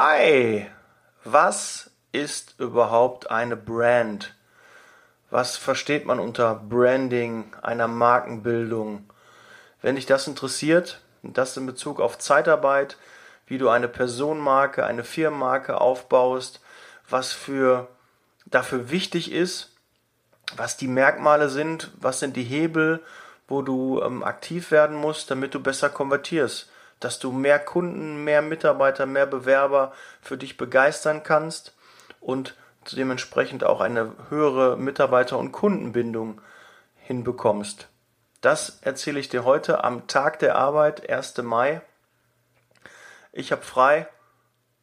Hi, was ist überhaupt eine Brand? Was versteht man unter Branding, einer Markenbildung? Wenn dich das interessiert, das in Bezug auf Zeitarbeit, wie du eine Personenmarke, eine Firmenmarke aufbaust, was für dafür wichtig ist, was die Merkmale sind, was sind die Hebel, wo du ähm, aktiv werden musst, damit du besser konvertierst, dass du mehr Kunden, mehr Mitarbeiter, mehr Bewerber für dich begeistern kannst und dementsprechend auch eine höhere Mitarbeiter- und Kundenbindung hinbekommst. Das erzähle ich dir heute am Tag der Arbeit, 1. Mai. Ich habe frei,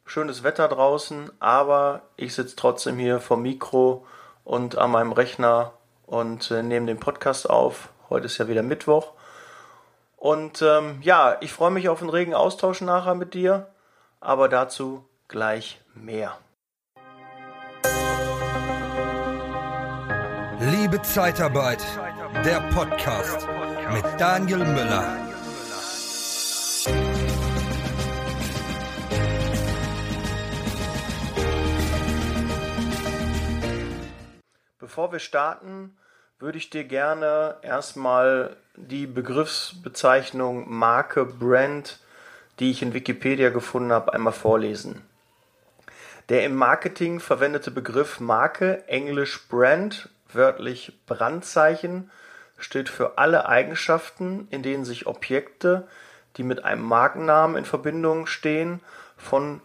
schönes Wetter draußen, aber ich sitze trotzdem hier vom Mikro und an meinem Rechner und äh, nehme den Podcast auf. Heute ist ja wieder Mittwoch. Und ähm, ja, ich freue mich auf einen regen Austausch nachher mit dir, aber dazu gleich mehr. Liebe Zeitarbeit, der Podcast mit Daniel Müller. Bevor wir starten, würde ich dir gerne erstmal die Begriffsbezeichnung Marke, Brand, die ich in Wikipedia gefunden habe, einmal vorlesen. Der im Marketing verwendete Begriff Marke, englisch Brand, wörtlich Brandzeichen, steht für alle Eigenschaften, in denen sich Objekte, die mit einem Markennamen in Verbindung stehen, von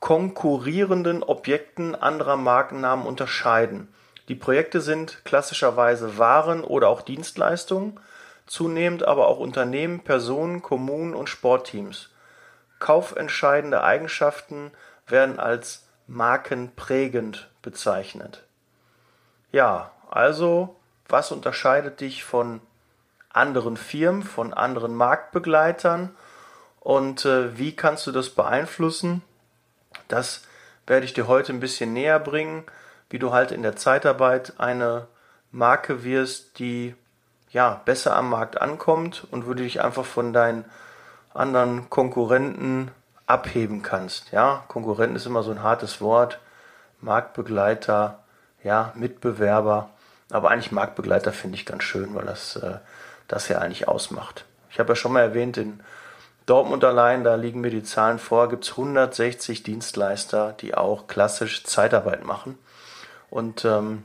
konkurrierenden Objekten anderer Markennamen unterscheiden. Die Projekte sind klassischerweise Waren oder auch Dienstleistungen, zunehmend aber auch Unternehmen, Personen, Kommunen und Sportteams. Kaufentscheidende Eigenschaften werden als markenprägend bezeichnet. Ja, also was unterscheidet dich von anderen Firmen, von anderen Marktbegleitern und äh, wie kannst du das beeinflussen? Das werde ich dir heute ein bisschen näher bringen wie du halt in der Zeitarbeit eine Marke wirst, die ja besser am Markt ankommt und du dich einfach von deinen anderen Konkurrenten abheben kannst. Ja, Konkurrenten ist immer so ein hartes Wort. Marktbegleiter, ja, Mitbewerber. Aber eigentlich Marktbegleiter finde ich ganz schön, weil das äh, das ja eigentlich ausmacht. Ich habe ja schon mal erwähnt, in Dortmund allein, da liegen mir die Zahlen vor, gibt es 160 Dienstleister, die auch klassisch Zeitarbeit machen. Und ähm,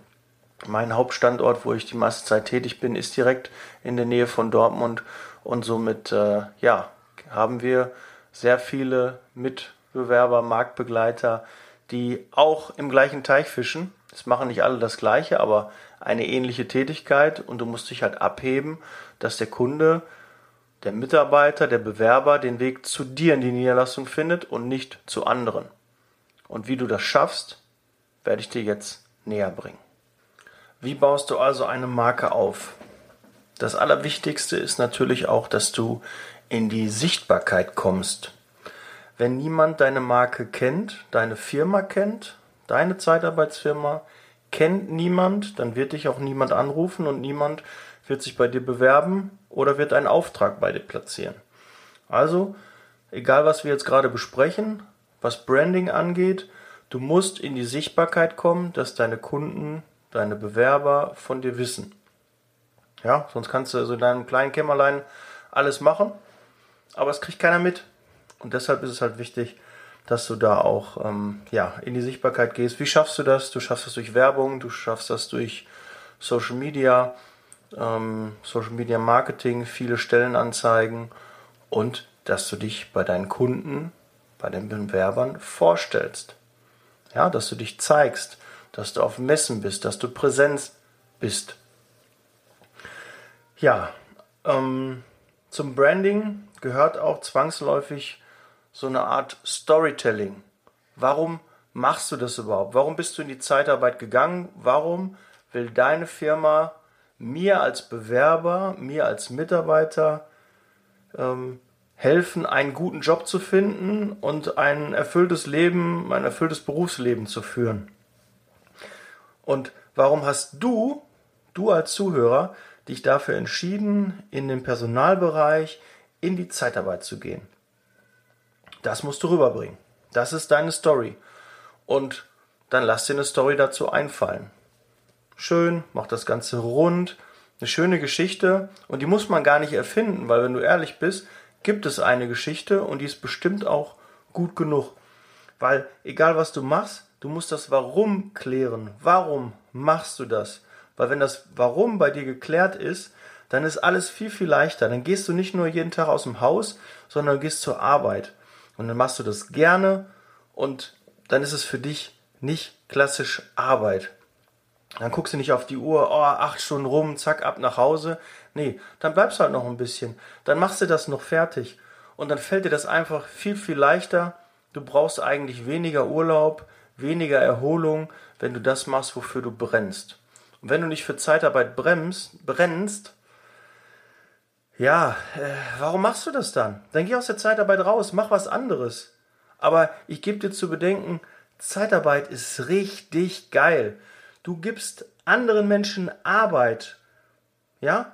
mein Hauptstandort, wo ich die meiste Zeit tätig bin, ist direkt in der Nähe von Dortmund. Und somit, äh, ja, haben wir sehr viele Mitbewerber, Marktbegleiter, die auch im gleichen Teich fischen. Es machen nicht alle das Gleiche, aber eine ähnliche Tätigkeit. Und du musst dich halt abheben, dass der Kunde, der Mitarbeiter, der Bewerber den Weg zu dir in die Niederlassung findet und nicht zu anderen. Und wie du das schaffst, werde ich dir jetzt näher bringen. Wie baust du also eine Marke auf? Das Allerwichtigste ist natürlich auch, dass du in die Sichtbarkeit kommst. Wenn niemand deine Marke kennt, deine Firma kennt, deine Zeitarbeitsfirma kennt niemand, dann wird dich auch niemand anrufen und niemand wird sich bei dir bewerben oder wird einen Auftrag bei dir platzieren. Also, egal was wir jetzt gerade besprechen, was Branding angeht, Du musst in die Sichtbarkeit kommen, dass deine Kunden, deine Bewerber von dir wissen. Ja, sonst kannst du so in deinem kleinen Kämmerlein alles machen, aber es kriegt keiner mit. Und deshalb ist es halt wichtig, dass du da auch ähm, ja, in die Sichtbarkeit gehst. Wie schaffst du das? Du schaffst das durch Werbung, du schaffst das durch Social Media, ähm, Social Media Marketing, viele Stellenanzeigen und dass du dich bei deinen Kunden, bei den Bewerbern vorstellst. Ja, dass du dich zeigst, dass du auf Messen bist, dass du Präsenz bist. Ja, ähm, zum Branding gehört auch zwangsläufig so eine Art Storytelling. Warum machst du das überhaupt? Warum bist du in die Zeitarbeit gegangen? Warum will deine Firma mir als Bewerber, mir als Mitarbeiter ähm, helfen, einen guten Job zu finden und ein erfülltes Leben, ein erfülltes Berufsleben zu führen. Und warum hast du, du als Zuhörer, dich dafür entschieden, in den Personalbereich, in die Zeitarbeit zu gehen? Das musst du rüberbringen. Das ist deine Story. Und dann lass dir eine Story dazu einfallen. Schön, mach das Ganze rund, eine schöne Geschichte und die muss man gar nicht erfinden, weil wenn du ehrlich bist, gibt es eine Geschichte und die ist bestimmt auch gut genug. Weil egal was du machst, du musst das Warum klären. Warum machst du das? Weil wenn das Warum bei dir geklärt ist, dann ist alles viel, viel leichter. Dann gehst du nicht nur jeden Tag aus dem Haus, sondern gehst zur Arbeit. Und dann machst du das gerne und dann ist es für dich nicht klassisch Arbeit. Dann guckst du nicht auf die Uhr, oh, acht Stunden rum, zack, ab nach Hause. Nee, dann bleibst du halt noch ein bisschen. Dann machst du das noch fertig. Und dann fällt dir das einfach viel, viel leichter. Du brauchst eigentlich weniger Urlaub, weniger Erholung, wenn du das machst, wofür du brennst. Und wenn du nicht für Zeitarbeit bremst, brennst, ja, äh, warum machst du das dann? Dann geh aus der Zeitarbeit raus, mach was anderes. Aber ich gebe dir zu bedenken, Zeitarbeit ist richtig geil. Du gibst anderen Menschen Arbeit. Ja?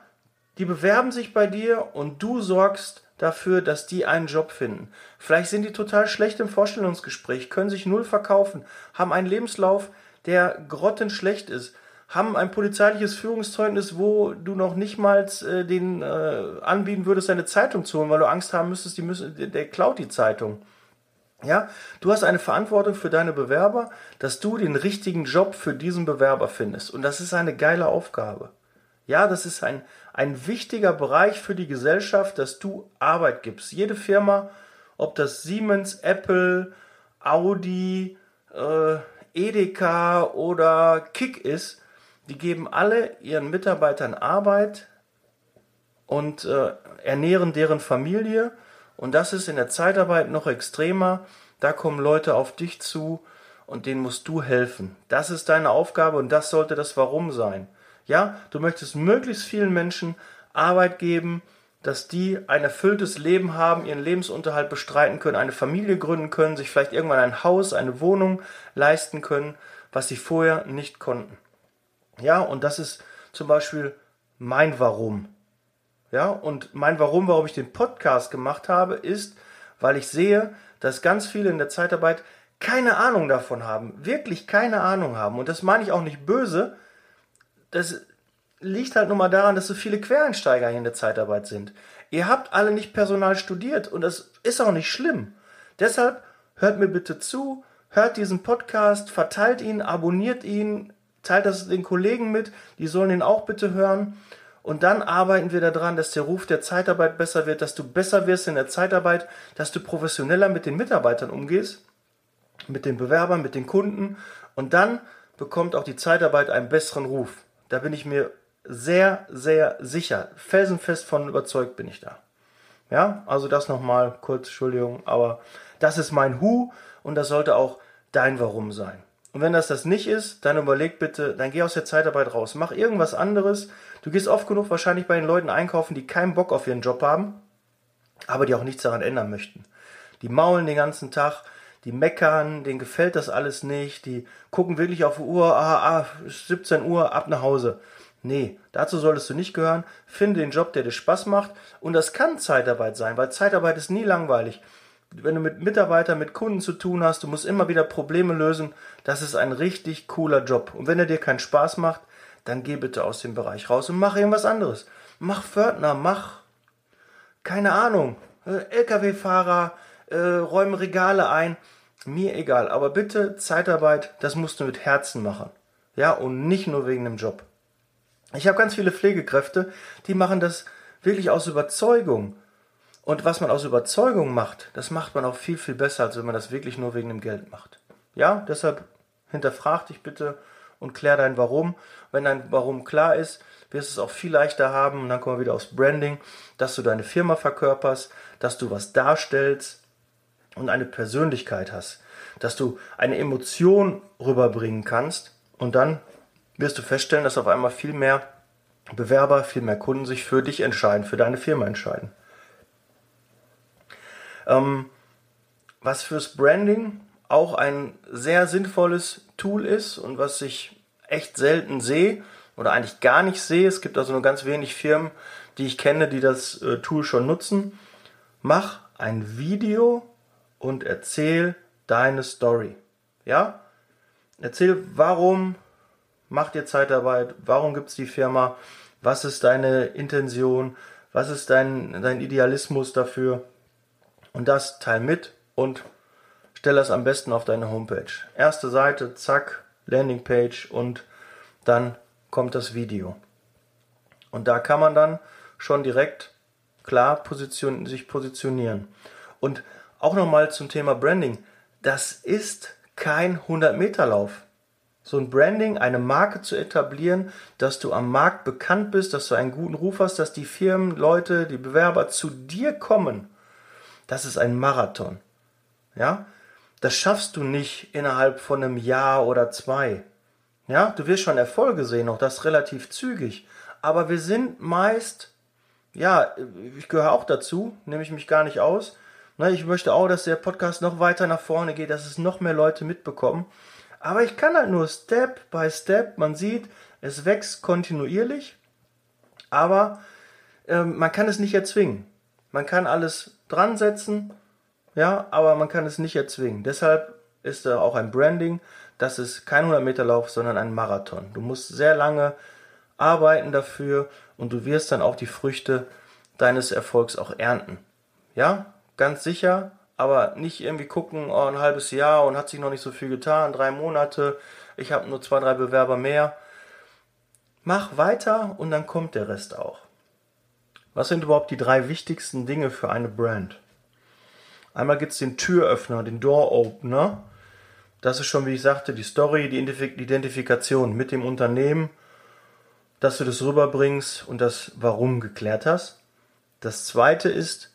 Die bewerben sich bei dir und du sorgst dafür, dass die einen Job finden. Vielleicht sind die total schlecht im Vorstellungsgespräch, können sich null verkaufen, haben einen Lebenslauf, der grottenschlecht ist, haben ein polizeiliches Führungszeugnis, wo du noch nicht mal äh, den äh, anbieten würdest, deine Zeitung zu holen, weil du Angst haben müsstest, die müssen, der klaut die Zeitung. Ja, du hast eine Verantwortung für deine Bewerber, dass du den richtigen Job für diesen Bewerber findest. Und das ist eine geile Aufgabe. Ja, das ist ein, ein wichtiger Bereich für die Gesellschaft, dass du Arbeit gibst. Jede Firma, ob das Siemens, Apple, Audi, äh, Edeka oder Kick ist, die geben alle ihren Mitarbeitern Arbeit und äh, ernähren deren Familie und das ist in der Zeitarbeit noch extremer. Da kommen Leute auf dich zu und denen musst du helfen. Das ist deine Aufgabe und das sollte das Warum sein. Ja, du möchtest möglichst vielen Menschen Arbeit geben, dass die ein erfülltes Leben haben, ihren Lebensunterhalt bestreiten können, eine Familie gründen können, sich vielleicht irgendwann ein Haus, eine Wohnung leisten können, was sie vorher nicht konnten. Ja, und das ist zum Beispiel mein Warum. Ja, und mein Warum, warum ich den Podcast gemacht habe, ist, weil ich sehe, dass ganz viele in der Zeitarbeit keine Ahnung davon haben, wirklich keine Ahnung haben. Und das meine ich auch nicht böse. Das liegt halt nur mal daran, dass so viele Quereinsteiger hier in der Zeitarbeit sind. Ihr habt alle nicht Personal studiert und das ist auch nicht schlimm. Deshalb hört mir bitte zu, hört diesen Podcast, verteilt ihn, abonniert ihn, teilt das den Kollegen mit, die sollen ihn auch bitte hören. Und dann arbeiten wir daran, dass der Ruf der Zeitarbeit besser wird, dass du besser wirst in der Zeitarbeit, dass du professioneller mit den Mitarbeitern umgehst, mit den Bewerbern, mit den Kunden. Und dann bekommt auch die Zeitarbeit einen besseren Ruf. Da bin ich mir sehr, sehr sicher. Felsenfest von überzeugt bin ich da. Ja, also das nochmal kurz, Entschuldigung, aber das ist mein Hu und das sollte auch dein Warum sein. Und wenn das das nicht ist, dann überleg bitte, dann geh aus der Zeitarbeit raus. Mach irgendwas anderes. Du gehst oft genug wahrscheinlich bei den Leuten einkaufen, die keinen Bock auf ihren Job haben, aber die auch nichts daran ändern möchten. Die maulen den ganzen Tag, die meckern, denen gefällt das alles nicht, die gucken wirklich auf die Uhr, ah, ah, 17 Uhr, ab nach Hause. Nee, dazu solltest du nicht gehören. Finde den Job, der dir Spaß macht. Und das kann Zeitarbeit sein, weil Zeitarbeit ist nie langweilig wenn du mit Mitarbeitern, mit Kunden zu tun hast, du musst immer wieder Probleme lösen, das ist ein richtig cooler Job. Und wenn er dir keinen Spaß macht, dann geh bitte aus dem Bereich raus und mach irgendwas anderes. Mach Pförtner, mach, keine Ahnung, äh, Lkw-Fahrer, äh, räumen Regale ein. Mir egal, aber bitte Zeitarbeit, das musst du mit Herzen machen. Ja, und nicht nur wegen dem Job. Ich habe ganz viele Pflegekräfte, die machen das wirklich aus Überzeugung. Und was man aus Überzeugung macht, das macht man auch viel, viel besser, als wenn man das wirklich nur wegen dem Geld macht. Ja, deshalb hinterfrag dich bitte und klär dein Warum. Wenn dein Warum klar ist, wirst du es auch viel leichter haben. Und dann kommen wir wieder aufs Branding, dass du deine Firma verkörperst, dass du was darstellst und eine Persönlichkeit hast, dass du eine Emotion rüberbringen kannst. Und dann wirst du feststellen, dass auf einmal viel mehr Bewerber, viel mehr Kunden sich für dich entscheiden, für deine Firma entscheiden. Ähm, was fürs Branding auch ein sehr sinnvolles Tool ist und was ich echt selten sehe oder eigentlich gar nicht sehe. Es gibt also nur ganz wenig Firmen, die ich kenne, die das äh, Tool schon nutzen. Mach ein Video und erzähl deine Story. Ja? Erzähl, warum macht ihr Zeitarbeit? Warum gibt es die Firma? Was ist deine Intention? Was ist dein, dein Idealismus dafür? Und das teil mit und stell das am besten auf deine Homepage. Erste Seite, zack, Landingpage und dann kommt das Video. Und da kann man dann schon direkt klar position sich positionieren. Und auch nochmal zum Thema Branding. Das ist kein 100-Meter-Lauf. So ein Branding, eine Marke zu etablieren, dass du am Markt bekannt bist, dass du einen guten Ruf hast, dass die Firmen, Leute, die Bewerber zu dir kommen, das ist ein Marathon. Ja? Das schaffst du nicht innerhalb von einem Jahr oder zwei. Ja, du wirst schon Erfolge sehen, auch das relativ zügig. Aber wir sind meist, ja, ich gehöre auch dazu, nehme ich mich gar nicht aus. Ne, ich möchte auch, dass der Podcast noch weiter nach vorne geht, dass es noch mehr Leute mitbekommen. Aber ich kann halt nur Step by Step, man sieht, es wächst kontinuierlich, aber ähm, man kann es nicht erzwingen. Man kann alles dran setzen, ja, aber man kann es nicht erzwingen. Deshalb ist da auch ein Branding, das ist kein 100 Meter Lauf, sondern ein Marathon. Du musst sehr lange arbeiten dafür und du wirst dann auch die Früchte deines Erfolgs auch ernten. Ja, ganz sicher, aber nicht irgendwie gucken, oh, ein halbes Jahr und hat sich noch nicht so viel getan, drei Monate, ich habe nur zwei, drei Bewerber mehr. Mach weiter und dann kommt der Rest auch. Was sind überhaupt die drei wichtigsten Dinge für eine Brand? Einmal gibt es den Türöffner, den Door Opener. Das ist schon, wie ich sagte, die Story, die Identifikation mit dem Unternehmen, dass du das rüberbringst und das Warum geklärt hast. Das zweite ist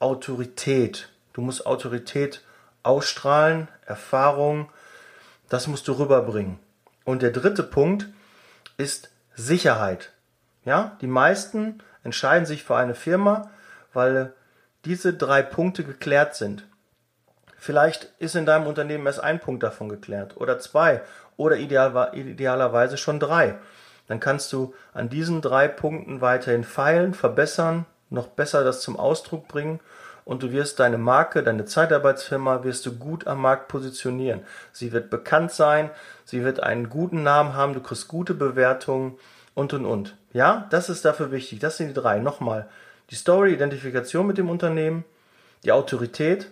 Autorität. Du musst Autorität ausstrahlen, Erfahrung, das musst du rüberbringen. Und der dritte Punkt ist Sicherheit. Ja, die meisten entscheiden sich für eine Firma, weil diese drei Punkte geklärt sind. Vielleicht ist in deinem Unternehmen erst ein Punkt davon geklärt oder zwei oder ideal, idealerweise schon drei. Dann kannst du an diesen drei Punkten weiterhin feilen, verbessern, noch besser das zum Ausdruck bringen und du wirst deine Marke, deine Zeitarbeitsfirma wirst du gut am Markt positionieren. Sie wird bekannt sein, sie wird einen guten Namen haben, du kriegst gute Bewertungen und und und. Ja, das ist dafür wichtig. Das sind die drei. Nochmal. Die Story, Identifikation mit dem Unternehmen, die Autorität,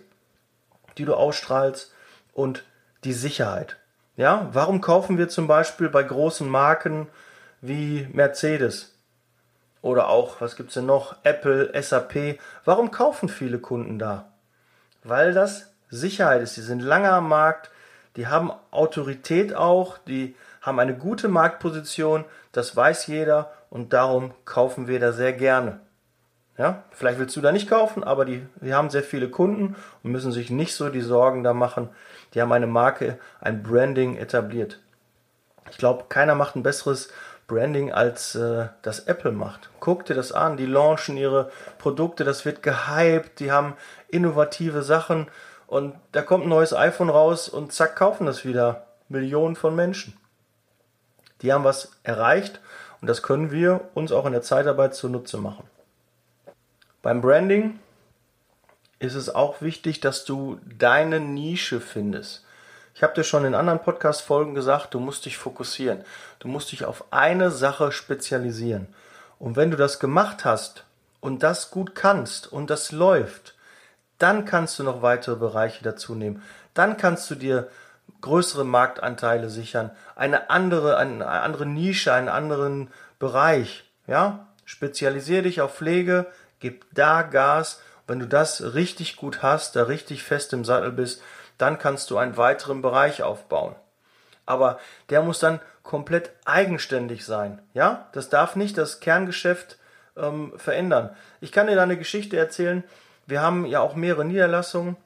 die du ausstrahlst und die Sicherheit. Ja, warum kaufen wir zum Beispiel bei großen Marken wie Mercedes oder auch, was gibt's denn noch? Apple, SAP. Warum kaufen viele Kunden da? Weil das Sicherheit ist. Die sind lange am Markt, die haben Autorität auch, die haben eine gute Marktposition, das weiß jeder und darum kaufen wir da sehr gerne. Ja, vielleicht willst du da nicht kaufen, aber die, die haben sehr viele Kunden und müssen sich nicht so die Sorgen da machen. Die haben eine Marke, ein Branding etabliert. Ich glaube, keiner macht ein besseres Branding als äh, das Apple macht. Guck dir das an, die launchen ihre Produkte, das wird gehypt, die haben innovative Sachen und da kommt ein neues iPhone raus und zack, kaufen das wieder Millionen von Menschen. Die haben was erreicht und das können wir uns auch in der Zeitarbeit zunutze machen. Beim Branding ist es auch wichtig, dass du deine Nische findest. Ich habe dir schon in anderen Podcast-Folgen gesagt, du musst dich fokussieren. Du musst dich auf eine Sache spezialisieren. Und wenn du das gemacht hast und das gut kannst und das läuft, dann kannst du noch weitere Bereiche dazu nehmen. Dann kannst du dir größere Marktanteile sichern, eine andere, eine andere Nische, einen anderen Bereich. Ja, spezialisiere dich auf Pflege, gib da Gas. Wenn du das richtig gut hast, da richtig fest im Sattel bist, dann kannst du einen weiteren Bereich aufbauen. Aber der muss dann komplett eigenständig sein. Ja, das darf nicht das Kerngeschäft ähm, verändern. Ich kann dir da eine Geschichte erzählen. Wir haben ja auch mehrere Niederlassungen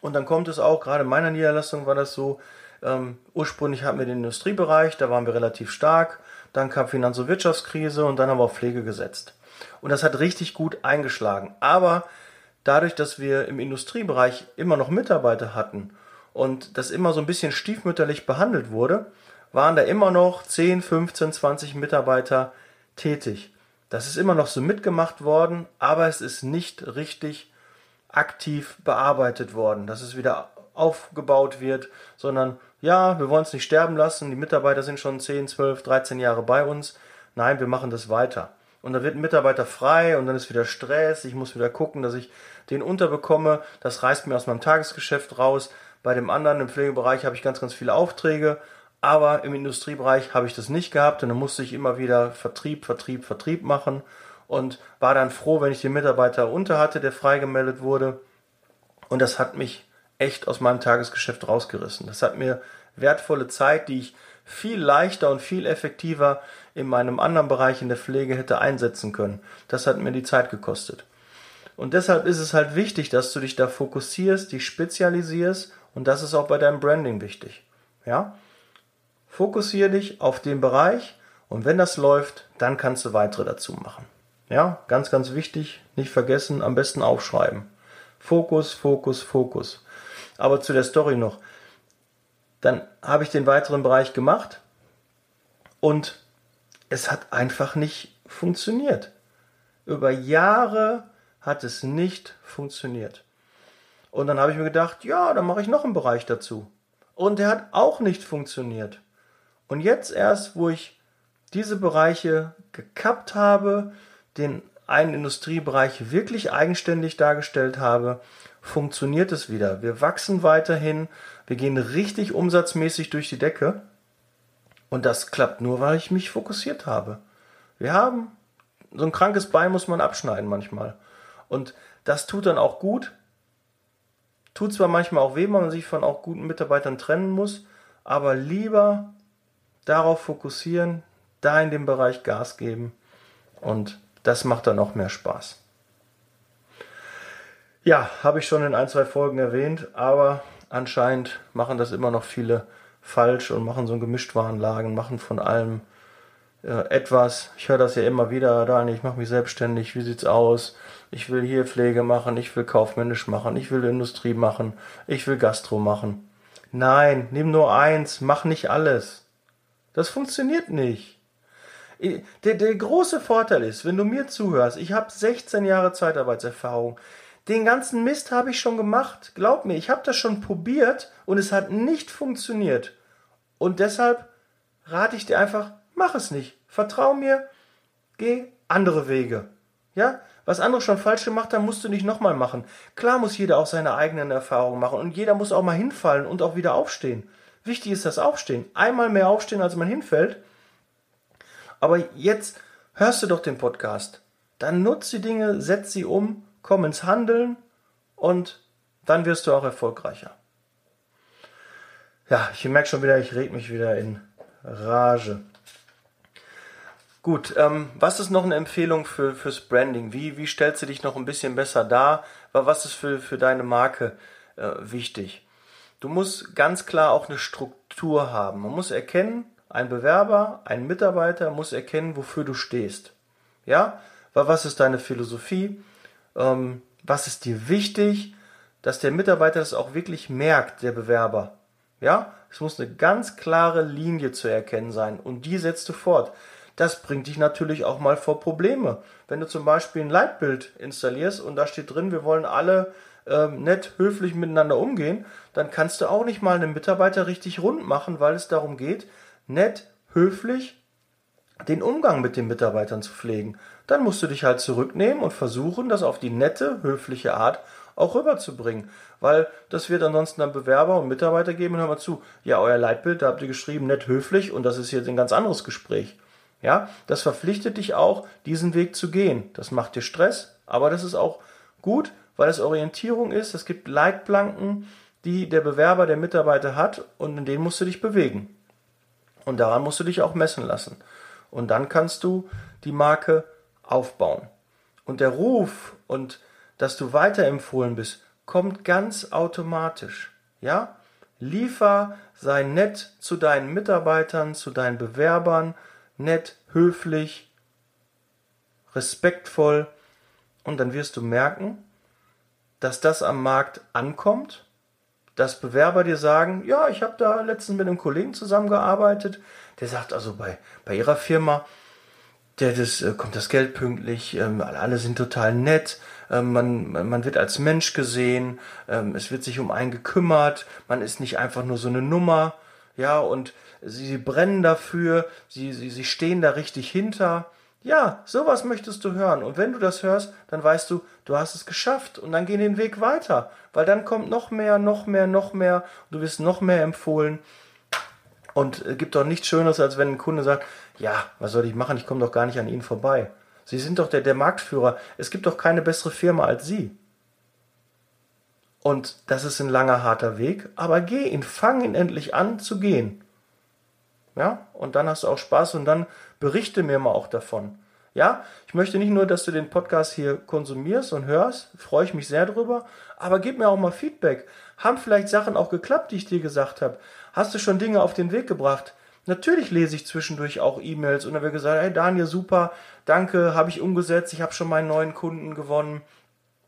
und dann kommt es auch, gerade in meiner Niederlassung war das so, ähm, ursprünglich hatten wir den Industriebereich, da waren wir relativ stark, dann kam Finanz- und Wirtschaftskrise und dann haben wir auf Pflege gesetzt. Und das hat richtig gut eingeschlagen. Aber dadurch, dass wir im Industriebereich immer noch Mitarbeiter hatten und das immer so ein bisschen stiefmütterlich behandelt wurde, waren da immer noch 10, 15, 20 Mitarbeiter tätig. Das ist immer noch so mitgemacht worden, aber es ist nicht richtig aktiv bearbeitet worden. Das ist wieder aufgebaut wird, sondern ja, wir wollen es nicht sterben lassen, die Mitarbeiter sind schon 10, 12, 13 Jahre bei uns. Nein, wir machen das weiter. Und dann wird ein Mitarbeiter frei und dann ist wieder Stress, ich muss wieder gucken, dass ich den unterbekomme, das reißt mir aus meinem Tagesgeschäft raus. Bei dem anderen im Pflegebereich habe ich ganz, ganz viele Aufträge, aber im Industriebereich habe ich das nicht gehabt und dann musste ich immer wieder Vertrieb, Vertrieb, Vertrieb machen und war dann froh, wenn ich den Mitarbeiter unter hatte, der freigemeldet wurde. Und das hat mich echt aus meinem Tagesgeschäft rausgerissen. Das hat mir wertvolle Zeit, die ich viel leichter und viel effektiver in meinem anderen Bereich in der Pflege hätte einsetzen können. Das hat mir die Zeit gekostet. Und deshalb ist es halt wichtig, dass du dich da fokussierst, dich spezialisierst und das ist auch bei deinem Branding wichtig. Ja? Fokussiere dich auf den Bereich und wenn das läuft, dann kannst du weitere dazu machen. Ja, ganz, ganz wichtig, nicht vergessen, am besten aufschreiben. Fokus, Fokus, Fokus. Aber zu der Story noch. Dann habe ich den weiteren Bereich gemacht und es hat einfach nicht funktioniert. Über Jahre hat es nicht funktioniert. Und dann habe ich mir gedacht, ja, dann mache ich noch einen Bereich dazu. Und der hat auch nicht funktioniert. Und jetzt erst, wo ich diese Bereiche gekappt habe, den einen Industriebereich wirklich eigenständig dargestellt habe, funktioniert es wieder. Wir wachsen weiterhin, wir gehen richtig umsatzmäßig durch die Decke. Und das klappt nur, weil ich mich fokussiert habe. Wir haben so ein krankes Bein muss man abschneiden manchmal. Und das tut dann auch gut. Tut zwar manchmal auch weh, weil man sich von auch guten Mitarbeitern trennen muss, aber lieber darauf fokussieren, da in dem Bereich Gas geben und das macht dann auch mehr Spaß. Ja, habe ich schon in ein, zwei Folgen erwähnt, aber anscheinend machen das immer noch viele falsch und machen so ein Gemischtwarenlagen, machen von allem äh, etwas. Ich höre das ja immer wieder, Daniel, ich mache mich selbstständig, wie sieht's aus? Ich will hier Pflege machen, ich will kaufmännisch machen, ich will Industrie machen, ich will Gastro machen. Nein, nimm nur eins, mach nicht alles. Das funktioniert nicht. Der, der große Vorteil ist, wenn du mir zuhörst, ich habe 16 Jahre Zeitarbeitserfahrung. Den ganzen Mist habe ich schon gemacht. Glaub mir, ich habe das schon probiert und es hat nicht funktioniert. Und deshalb rate ich dir einfach, mach es nicht. Vertrau mir, geh andere Wege. Ja? Was andere schon falsch gemacht haben, musst du nicht nochmal machen. Klar muss jeder auch seine eigenen Erfahrungen machen und jeder muss auch mal hinfallen und auch wieder aufstehen. Wichtig ist das Aufstehen. Einmal mehr aufstehen, als man hinfällt aber jetzt hörst du doch den Podcast. Dann nutz die Dinge, setz sie um, komm ins Handeln und dann wirst du auch erfolgreicher. Ja, ich merke schon wieder, ich rede mich wieder in Rage. Gut, ähm, was ist noch eine Empfehlung für, fürs Branding? Wie, wie stellst du dich noch ein bisschen besser dar? Was ist für, für deine Marke äh, wichtig? Du musst ganz klar auch eine Struktur haben. Man muss erkennen, ein Bewerber, ein Mitarbeiter muss erkennen, wofür du stehst. Ja, was ist deine Philosophie? Ähm, was ist dir wichtig? Dass der Mitarbeiter das auch wirklich merkt, der Bewerber. Ja, es muss eine ganz klare Linie zu erkennen sein und die setzt du fort. Das bringt dich natürlich auch mal vor Probleme. Wenn du zum Beispiel ein Leitbild installierst und da steht drin, wir wollen alle ähm, nett, höflich miteinander umgehen, dann kannst du auch nicht mal einen Mitarbeiter richtig rund machen, weil es darum geht, nett, höflich den Umgang mit den Mitarbeitern zu pflegen. Dann musst du dich halt zurücknehmen und versuchen, das auf die nette, höfliche Art auch rüberzubringen. Weil das wird ansonsten dann Bewerber und Mitarbeiter geben und hör mal zu, ja, euer Leitbild, da habt ihr geschrieben, nett, höflich und das ist jetzt ein ganz anderes Gespräch. Ja, das verpflichtet dich auch, diesen Weg zu gehen. Das macht dir Stress, aber das ist auch gut, weil es Orientierung ist. Es gibt Leitplanken, die der Bewerber, der Mitarbeiter hat und in denen musst du dich bewegen. Und daran musst du dich auch messen lassen. Und dann kannst du die Marke aufbauen. Und der Ruf und dass du weiterempfohlen bist, kommt ganz automatisch. Ja? Liefer, sei nett zu deinen Mitarbeitern, zu deinen Bewerbern, nett, höflich, respektvoll. Und dann wirst du merken, dass das am Markt ankommt dass Bewerber dir sagen, ja, ich habe da letztens mit einem Kollegen zusammengearbeitet, der sagt also bei, bei ihrer Firma, der, das, äh, kommt das Geld pünktlich, ähm, alle sind total nett, ähm, man, man wird als Mensch gesehen, ähm, es wird sich um einen gekümmert, man ist nicht einfach nur so eine Nummer, ja, und sie, sie brennen dafür, sie, sie, sie stehen da richtig hinter. Ja, sowas möchtest du hören. Und wenn du das hörst, dann weißt du, du hast es geschafft und dann geh den Weg weiter, weil dann kommt noch mehr, noch mehr, noch mehr, du wirst noch mehr empfohlen. Und es gibt doch nichts Schöneres, als wenn ein Kunde sagt, ja, was soll ich machen? Ich komme doch gar nicht an Ihnen vorbei. Sie sind doch der, der Marktführer. Es gibt doch keine bessere Firma als Sie. Und das ist ein langer, harter Weg, aber geh ihn, fang ihn endlich an zu gehen. Ja, und dann hast du auch Spaß und dann berichte mir mal auch davon. Ja, ich möchte nicht nur, dass du den Podcast hier konsumierst und hörst, freue ich mich sehr drüber, aber gib mir auch mal Feedback. Haben vielleicht Sachen auch geklappt, die ich dir gesagt habe? Hast du schon Dinge auf den Weg gebracht? Natürlich lese ich zwischendurch auch E-Mails und wird gesagt, hey Daniel, super, danke, habe ich umgesetzt, ich habe schon meinen neuen Kunden gewonnen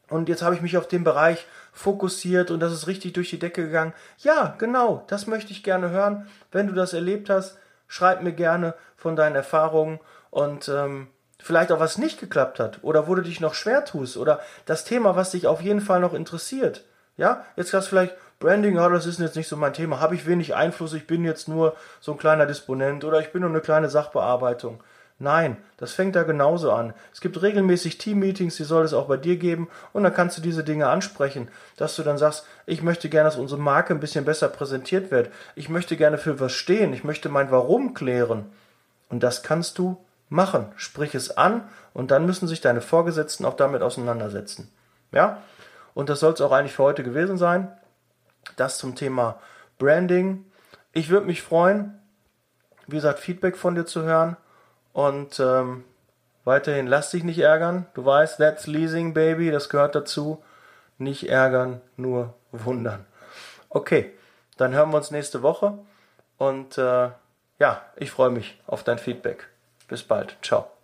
und jetzt habe ich mich auf den Bereich fokussiert und das ist richtig durch die Decke gegangen. Ja, genau, das möchte ich gerne hören. Wenn du das erlebt hast, schreib mir gerne von deinen Erfahrungen und ähm, vielleicht auch was nicht geklappt hat oder wo du dich noch schwer tust oder das Thema, was dich auf jeden Fall noch interessiert. Ja, jetzt hast du vielleicht Branding, ja, das ist jetzt nicht so mein Thema, habe ich wenig Einfluss, ich bin jetzt nur so ein kleiner Disponent oder ich bin nur eine kleine Sachbearbeitung. Nein, das fängt da genauso an. Es gibt regelmäßig Team-Meetings, die soll es auch bei dir geben und dann kannst du diese Dinge ansprechen, dass du dann sagst, ich möchte gerne, dass unsere Marke ein bisschen besser präsentiert wird. Ich möchte gerne für was stehen, ich möchte mein Warum klären. Und das kannst du machen. Sprich es an und dann müssen sich deine Vorgesetzten auch damit auseinandersetzen. Ja? Und das soll es auch eigentlich für heute gewesen sein. Das zum Thema Branding. Ich würde mich freuen, wie gesagt, Feedback von dir zu hören. Und ähm, weiterhin lass dich nicht ärgern. Du weißt, that's leasing, baby, das gehört dazu. Nicht ärgern, nur wundern. Okay, dann hören wir uns nächste Woche. Und äh, ja, ich freue mich auf dein Feedback. Bis bald. Ciao.